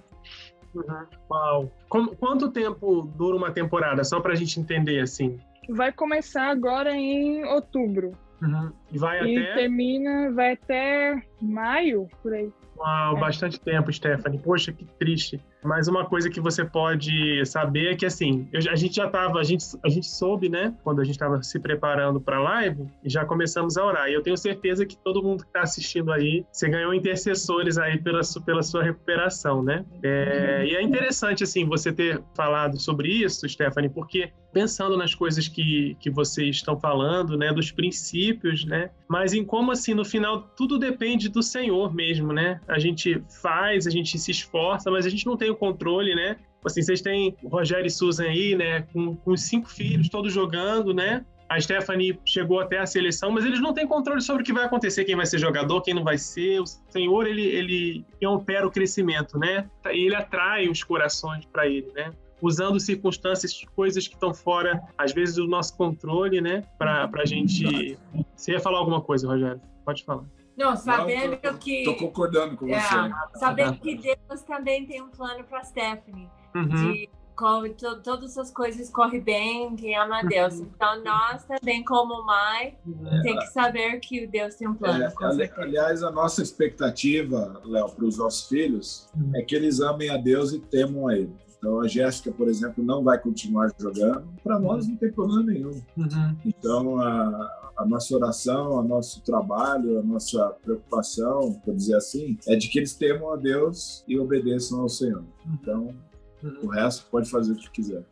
Uhum. Uau. Como, quanto tempo dura uma temporada? Só para a gente entender assim. Vai começar agora em outubro. Uhum. E vai e até. termina, vai até maio, por aí. Uau, é. bastante tempo, Stephanie. Poxa, que triste. Mas uma coisa que você pode saber é que, assim, eu, a gente já estava, a gente, a gente soube, né, quando a gente estava se preparando para a live, já começamos a orar. E eu tenho certeza que todo mundo que está assistindo aí, você ganhou intercessores aí pela, pela sua recuperação, né? É, e é interessante, assim, você ter falado sobre isso, Stephanie, porque pensando nas coisas que, que vocês estão falando, né, dos princípios, né, mas em como, assim, no final, tudo depende do Senhor mesmo, né? A gente faz, a gente se esforça, mas a gente não tem o controle, né? Assim, vocês têm o Rogério e Susan aí, né? Com, com cinco filhos, todos jogando, né? A Stephanie chegou até a seleção, mas eles não têm controle sobre o que vai acontecer, quem vai ser jogador, quem não vai ser. O Senhor, ele, ele opera o crescimento, né? E ele atrai os corações para ele, né? Usando circunstâncias, coisas que estão fora, às vezes, do nosso controle, né? Para a gente. Você ia falar alguma coisa, Rogério? Pode falar. Não, sabendo não, tô, que. Estou concordando com é, você. Sabendo que Deus também tem um plano para Stephanie. Uhum. De como to, todas as coisas correm bem, quem ama a Deus. Uhum. Então, nós também, como mãe, é, tem que saber que Deus tem um plano. É, ali, aliás, a nossa expectativa, Léo, para os nossos filhos uhum. é que eles amem a Deus e temam a Ele. Então, a Jéssica, por exemplo, não vai continuar jogando. Para nós, não tem problema nenhum. Uhum. Então, a, a nossa oração, o nosso trabalho, a nossa preocupação, por dizer assim, é de que eles temam a Deus e obedeçam ao Senhor. Então, uhum. o resto pode fazer o que quiser.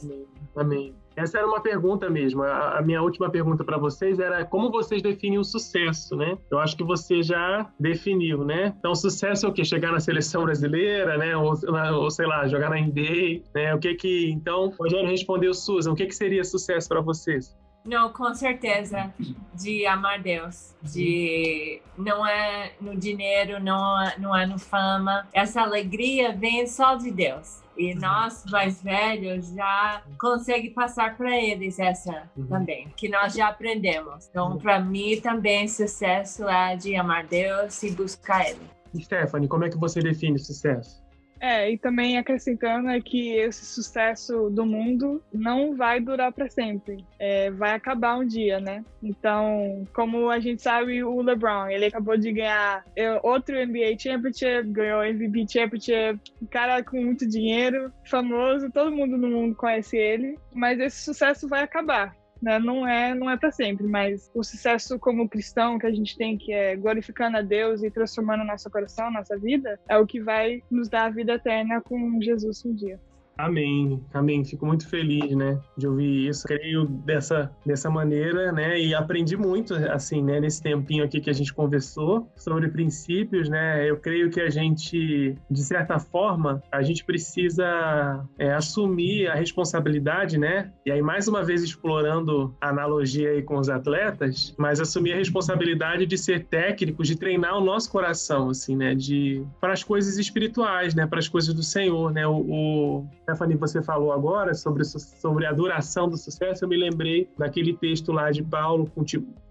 Amém. Amém. Essa era uma pergunta mesmo. A, minha última pergunta para vocês era como vocês definem o sucesso, né? Eu acho que você já definiu, né? Então, sucesso é o quê? Chegar na seleção brasileira, né? Ou, ou sei lá, jogar na NBA, né? O que que... Então, Rogério respondeu, Susan, o que que seria sucesso para vocês? Não, com certeza, de amar Deus, de não é no dinheiro, não é, não é no fama. Essa alegria vem só de Deus. E nós, mais velhos, já consegue passar para eles essa uhum. também, que nós já aprendemos. Então, uhum. para mim também sucesso é de amar Deus e buscar Ele. Stephanie, como é que você define sucesso? É, e também acrescentando é que esse sucesso do mundo não vai durar para sempre, é, vai acabar um dia, né? Então, como a gente sabe, o LeBron, ele acabou de ganhar é, outro NBA Championship, ganhou MVP Championship, um cara com muito dinheiro, famoso, todo mundo no mundo conhece ele, mas esse sucesso vai acabar né? Não é, não é para sempre, mas o sucesso como cristão que a gente tem, que é glorificando a Deus e transformando nosso coração, nossa vida, é o que vai nos dar a vida eterna com Jesus um dia. Amém, amém. Fico muito feliz, né, de ouvir isso. Creio dessa, dessa maneira, né, e aprendi muito, assim, né, nesse tempinho aqui que a gente conversou sobre princípios, né. Eu creio que a gente, de certa forma, a gente precisa é, assumir a responsabilidade, né, e aí mais uma vez explorando a analogia aí com os atletas, mas assumir a responsabilidade de ser técnicos, de treinar o nosso coração, assim, né, de para as coisas espirituais, né, para as coisas do Senhor, né. o, o Stephanie, você falou agora sobre, sobre a duração do sucesso, eu me lembrei daquele texto lá de Paulo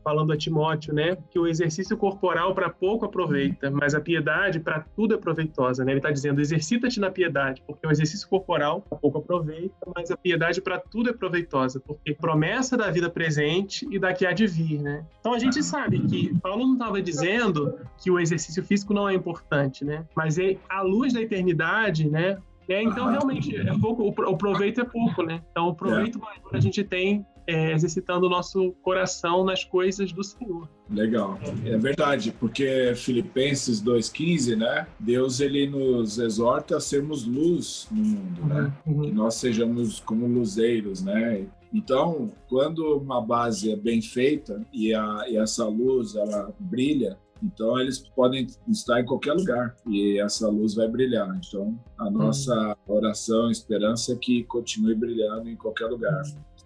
falando a Timóteo, né? Que o exercício corporal para pouco aproveita, mas a piedade para tudo é proveitosa, né? Ele está dizendo, exercita-te na piedade, porque o exercício corporal para pouco aproveita, mas a piedade para tudo é proveitosa, porque promessa da vida presente e da que há de vir, né? Então a gente sabe que Paulo não estava dizendo que o exercício físico não é importante, né? Mas é, luz da eternidade, né? É, então, realmente, é pouco, o proveito é pouco, né? Então, o proveito é. maior a gente tem é, exercitando o nosso coração nas coisas do Senhor. Legal, é verdade, porque Filipenses 2,15, né? Deus ele nos exorta a sermos luz no mundo, né? Uhum. Que nós sejamos como luzeiros, né? Então, quando uma base é bem feita e, a, e essa luz ela brilha, então eles podem estar em qualquer lugar e essa luz vai brilhar. Então a nossa oração, esperança é que continue brilhando em qualquer lugar,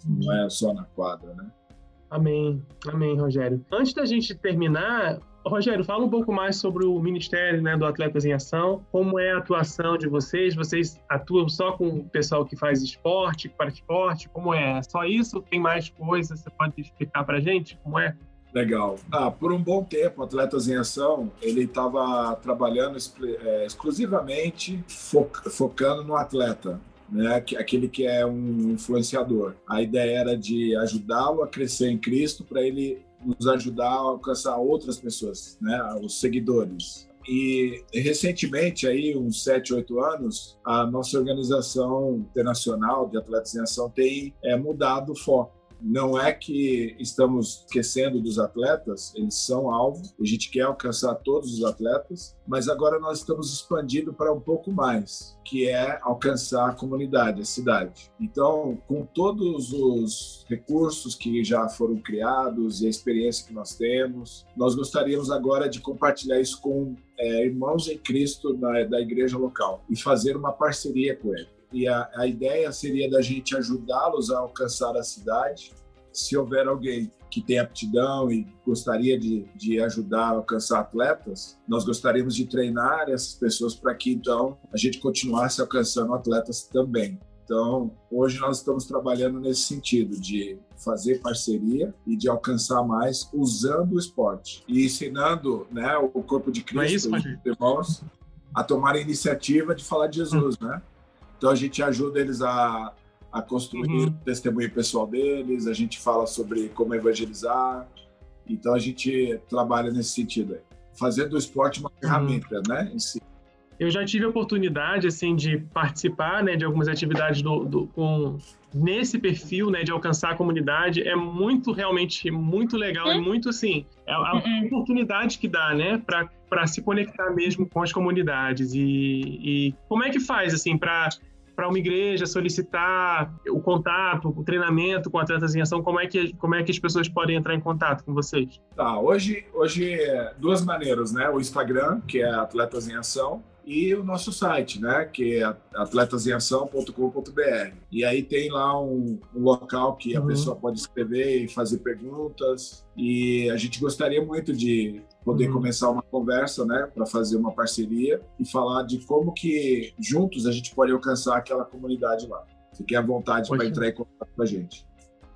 não é só na quadra, né? Amém, amém, Rogério. Antes da gente terminar, Rogério, fala um pouco mais sobre o Ministério né, do Atletas em Ação, como é a atuação de vocês? Vocês atuam só com o pessoal que faz esporte, para esporte? Como é? Só isso? Tem mais coisas? Você pode explicar para gente como é? Legal. Ah, por um bom tempo, Atletas em Ação, ele estava trabalhando é, exclusivamente focando no atleta, né? aquele que é um influenciador. A ideia era de ajudá-lo a crescer em Cristo para ele nos ajudar a alcançar outras pessoas, né? os seguidores. E recentemente, aí, uns 7, 8 anos, a nossa organização internacional de atletas em ação tem é, mudado o foco não é que estamos esquecendo dos atletas, eles são alvo, a gente quer alcançar todos os atletas, mas agora nós estamos expandindo para um pouco mais, que é alcançar a comunidade, a cidade. Então, com todos os recursos que já foram criados e a experiência que nós temos, nós gostaríamos agora de compartilhar isso com é, irmãos em Cristo da, da igreja local e fazer uma parceria com eles e a, a ideia seria da gente ajudá-los a alcançar a cidade. Se houver alguém que tem aptidão e gostaria de, de ajudar a alcançar atletas, nós gostaríamos de treinar essas pessoas para que então a gente continuasse alcançando atletas também. Então, hoje nós estamos trabalhando nesse sentido de fazer parceria e de alcançar mais usando o esporte e ensinando, né, o corpo de Cristo, é isso, os irmãos, a tomar a iniciativa de falar de Jesus, hum. né? Então a gente ajuda eles a, a construir uhum. o testemunho pessoal deles, a gente fala sobre como evangelizar. Então a gente trabalha nesse sentido aí. Fazer do esporte uma uhum. ferramenta, né, em si. Eu já tive a oportunidade, assim, de participar, né, de algumas atividades do, do com nesse perfil, né, de alcançar a comunidade, é muito, realmente, muito legal e muito, assim, é a uhum. oportunidade que dá, né, para se conectar mesmo com as comunidades. E, e como é que faz, assim, para para uma igreja solicitar o contato, o treinamento com atletas em ação, como é que, como é que as pessoas podem entrar em contato com vocês? Tá, hoje, hoje é duas maneiras, né? O Instagram, que é Atletas em Ação, e o nosso site, né, que é atletasemação.com.br. E aí tem lá um, um local que a uhum. pessoa pode escrever e fazer perguntas. E a gente gostaria muito de poder uhum. começar uma conversa, né, para fazer uma parceria e falar de como que juntos a gente pode alcançar aquela comunidade lá. Fiquem à vontade para entrar em contato com a gente.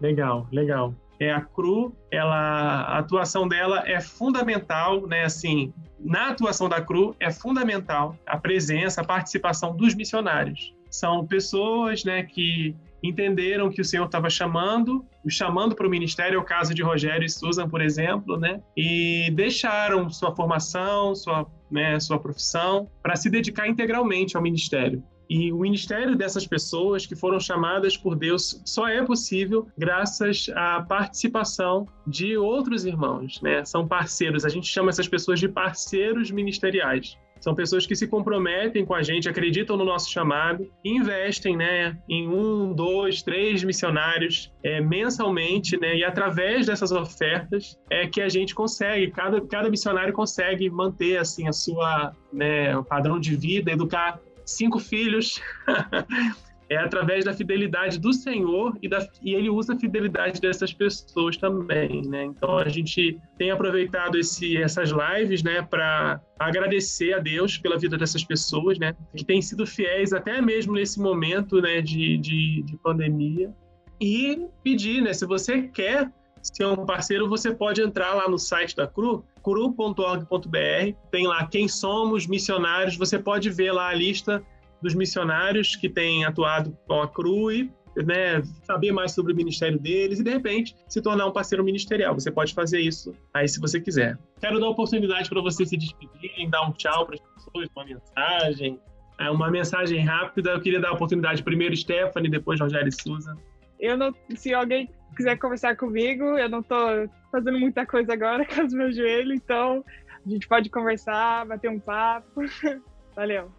Legal, legal é a CRU, ela, a atuação dela é fundamental, né? Assim, na atuação da CRU é fundamental a presença, a participação dos missionários. São pessoas, né, que entenderam que o Senhor estava chamando, chamando para o ministério, é o caso de Rogério e Susan, por exemplo, né? E deixaram sua formação, sua, né, sua profissão, para se dedicar integralmente ao ministério. E o ministério dessas pessoas que foram chamadas por Deus só é possível graças à participação de outros irmãos, né? São parceiros, a gente chama essas pessoas de parceiros ministeriais. São pessoas que se comprometem com a gente, acreditam no nosso chamado investem né, em um, dois, três missionários é, mensalmente, né, e através dessas ofertas é que a gente consegue, cada, cada missionário consegue manter assim a sua né, padrão de vida, educar cinco filhos, é através da fidelidade do Senhor e, da, e ele usa a fidelidade dessas pessoas também, né? Então a gente tem aproveitado esse, essas lives, né, para agradecer a Deus pela vida dessas pessoas, né, que têm sido fiéis até mesmo nesse momento, né, de, de, de pandemia. E pedir, né, se você quer ser um parceiro, você pode entrar lá no site da CRU, cru.org.br, tem lá quem somos, missionários, você pode ver lá a lista dos missionários que têm atuado com a CRU e né, saber mais sobre o ministério deles e, de repente, se tornar um parceiro ministerial. Você pode fazer isso aí se você quiser. Quero dar oportunidade para você se despedirem, dar um tchau para as pessoas, uma mensagem. É uma mensagem rápida. Eu queria dar a oportunidade primeiro Stephanie, depois Rogério Souza. Eu não, se alguém quiser conversar comigo, eu não estou fazendo muita coisa agora com os meus joelhos, então a gente pode conversar, bater um papo. Valeu.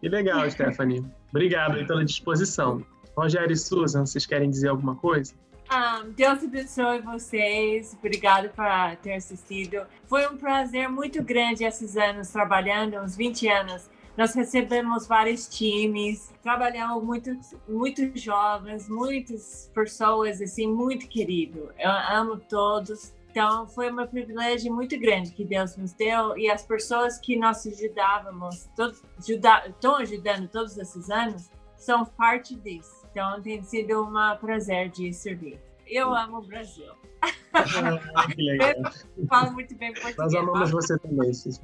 Que legal, Stephanie. Obrigado pela disposição. Rogério e Susan, vocês querem dizer alguma coisa? Um, ah, Deus abençoe vocês. Obrigado por ter assistido. Foi um prazer muito grande esses anos trabalhando, uns 20 anos. Nós recebemos vários times, trabalhamos muito, muito jovens, muitas pessoas assim muito querido. Eu amo todos. Então, foi um privilégio muito grande que Deus nos deu e as pessoas que nós ajudávamos, todos, ajuda, estão ajudando todos esses anos, são parte disso. Então, tem sido um prazer de servir. Eu amo o Brasil. Ah, que legal. Falo muito bem português. Nós amamos você também, Suzy.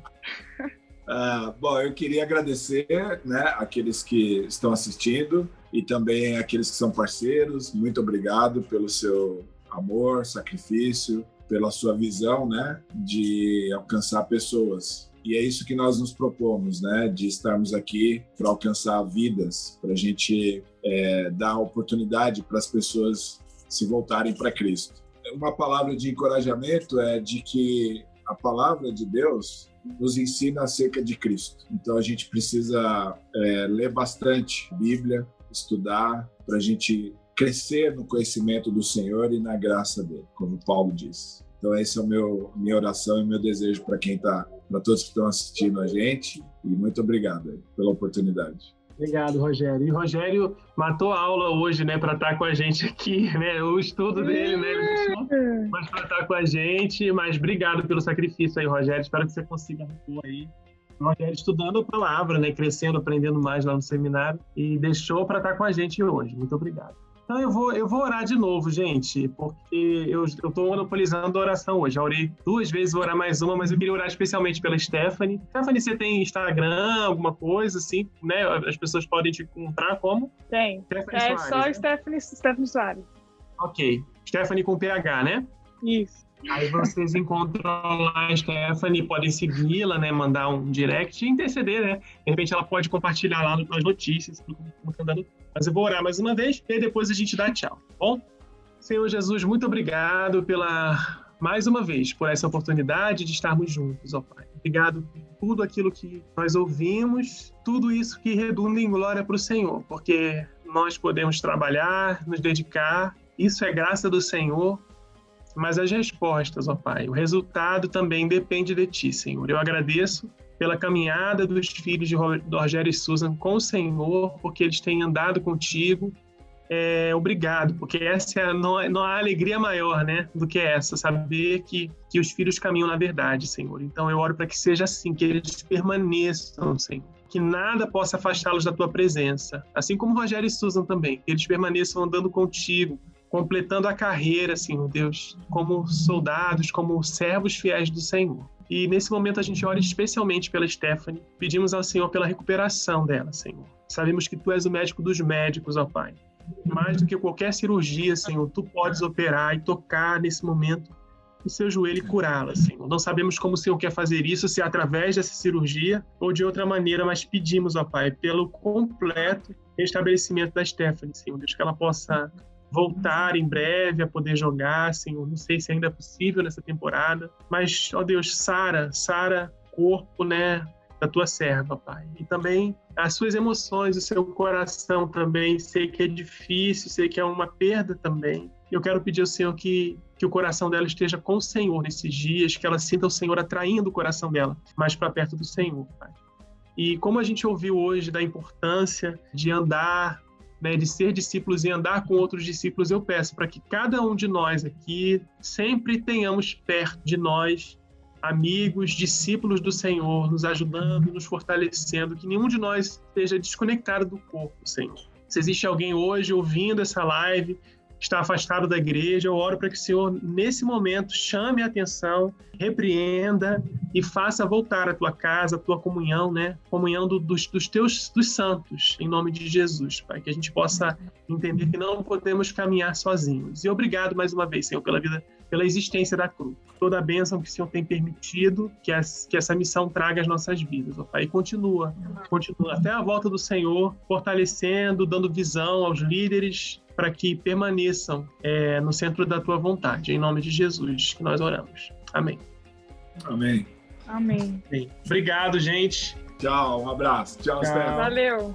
Uh, bom, eu queria agradecer né, aqueles que estão assistindo e também aqueles que são parceiros. Muito obrigado pelo seu amor, sacrifício, pela sua visão, né, de alcançar pessoas. E é isso que nós nos propomos, né, de estarmos aqui para alcançar vidas, para a gente é, dar oportunidade para as pessoas se voltarem para Cristo. Uma palavra de encorajamento é de que a palavra de Deus nos ensina acerca de Cristo. Então a gente precisa é, ler bastante Bíblia, estudar, para a gente crescer no conhecimento do Senhor e na graça dele, como Paulo diz. Então esse é o meu minha oração e meu desejo para quem está, para todos que estão assistindo a gente e muito obrigado pela oportunidade. Obrigado, Rogério. E Rogério matou a aula hoje, né, para estar tá com a gente aqui, né? O estudo dele, né? Mas para estar tá com a gente. Mas obrigado pelo sacrifício aí, Rogério. Espero que você consiga repor aí. Rogério estudando a palavra, né? Crescendo, aprendendo mais lá no seminário e deixou para estar tá com a gente hoje. Muito obrigado. Então eu vou, eu vou orar de novo, gente, porque eu estou monopolizando a oração hoje. Já orei duas vezes, vou orar mais uma, mas eu queria orar especialmente pela Stephanie. Stephanie, você tem Instagram, alguma coisa assim, né? As pessoas podem te encontrar como? Tem. Stephanie é Soares, só né? Stephanie, Stephanie Soares. Ok. Stephanie com PH, né? Isso. Aí vocês encontram lá a Stephanie, podem segui-la, né? Mandar um direct e interceder, né? De repente ela pode compartilhar lá nas notícias, como tá. Mas eu vou orar mais uma vez e depois a gente dá tchau, tá bom? Senhor Jesus, muito obrigado pela mais uma vez por essa oportunidade de estarmos juntos, ó Pai. Obrigado por tudo aquilo que nós ouvimos, tudo isso que redunda em glória para o Senhor, porque nós podemos trabalhar, nos dedicar, isso é graça do Senhor mas as respostas, ó Pai, o resultado também depende de Ti, Senhor. Eu agradeço pela caminhada dos filhos de Rogério e Susan com o Senhor, porque eles têm andado contigo. É, obrigado, porque essa é, não, não há alegria maior, né, do que essa, saber que, que os filhos caminham na verdade, Senhor. Então eu oro para que seja assim, que eles permaneçam, Senhor, que nada possa afastá-los da tua presença, assim como Rogério e Susan também, que eles permaneçam andando contigo, completando a carreira, Senhor Deus, como soldados, como servos fiéis do Senhor. E nesse momento a gente ora especialmente pela Stephanie, pedimos ao Senhor pela recuperação dela, Senhor. Sabemos que Tu és o médico dos médicos, ó Pai. Mais do que qualquer cirurgia, Senhor, Tu podes operar e tocar nesse momento o seu joelho e curá-la, Senhor. Não sabemos como o Senhor quer fazer isso, se é através dessa cirurgia ou de outra maneira, mas pedimos, ó Pai, pelo completo restabelecimento da Stephanie, Senhor, Deus, que ela possa voltar em breve a poder jogar, assim, não sei se ainda é possível nessa temporada, mas, ó Deus, Sara, Sara, corpo, né, da tua serva, Pai. E também as suas emoções, o seu coração também, sei que é difícil, sei que é uma perda também. Eu quero pedir ao Senhor que, que o coração dela esteja com o Senhor nesses dias, que ela sinta o Senhor atraindo o coração dela mais para perto do Senhor, Pai. E como a gente ouviu hoje da importância de andar né, de ser discípulos e andar com outros discípulos, eu peço para que cada um de nós aqui sempre tenhamos perto de nós amigos, discípulos do Senhor, nos ajudando, nos fortalecendo, que nenhum de nós esteja desconectado do corpo, Senhor. Se existe alguém hoje ouvindo essa live está afastado da igreja, eu oro para que o Senhor, nesse momento, chame a atenção, repreenda e faça voltar a tua casa, a tua comunhão, né? Comunhão do, dos, dos teus dos santos, em nome de Jesus, Pai. Que a gente possa entender que não podemos caminhar sozinhos. E obrigado mais uma vez, Senhor, pela vida, pela existência da cruz. Toda a bênção que o Senhor tem permitido que, as, que essa missão traga às nossas vidas, ó Pai. E continua, continua até a volta do Senhor, fortalecendo, dando visão aos líderes, para que permaneçam é, no centro da tua vontade. Em nome de Jesus que nós oramos. Amém. Amém. Amém. Bem, obrigado, gente. Tchau, um abraço. Tchau, Tchau. Valeu.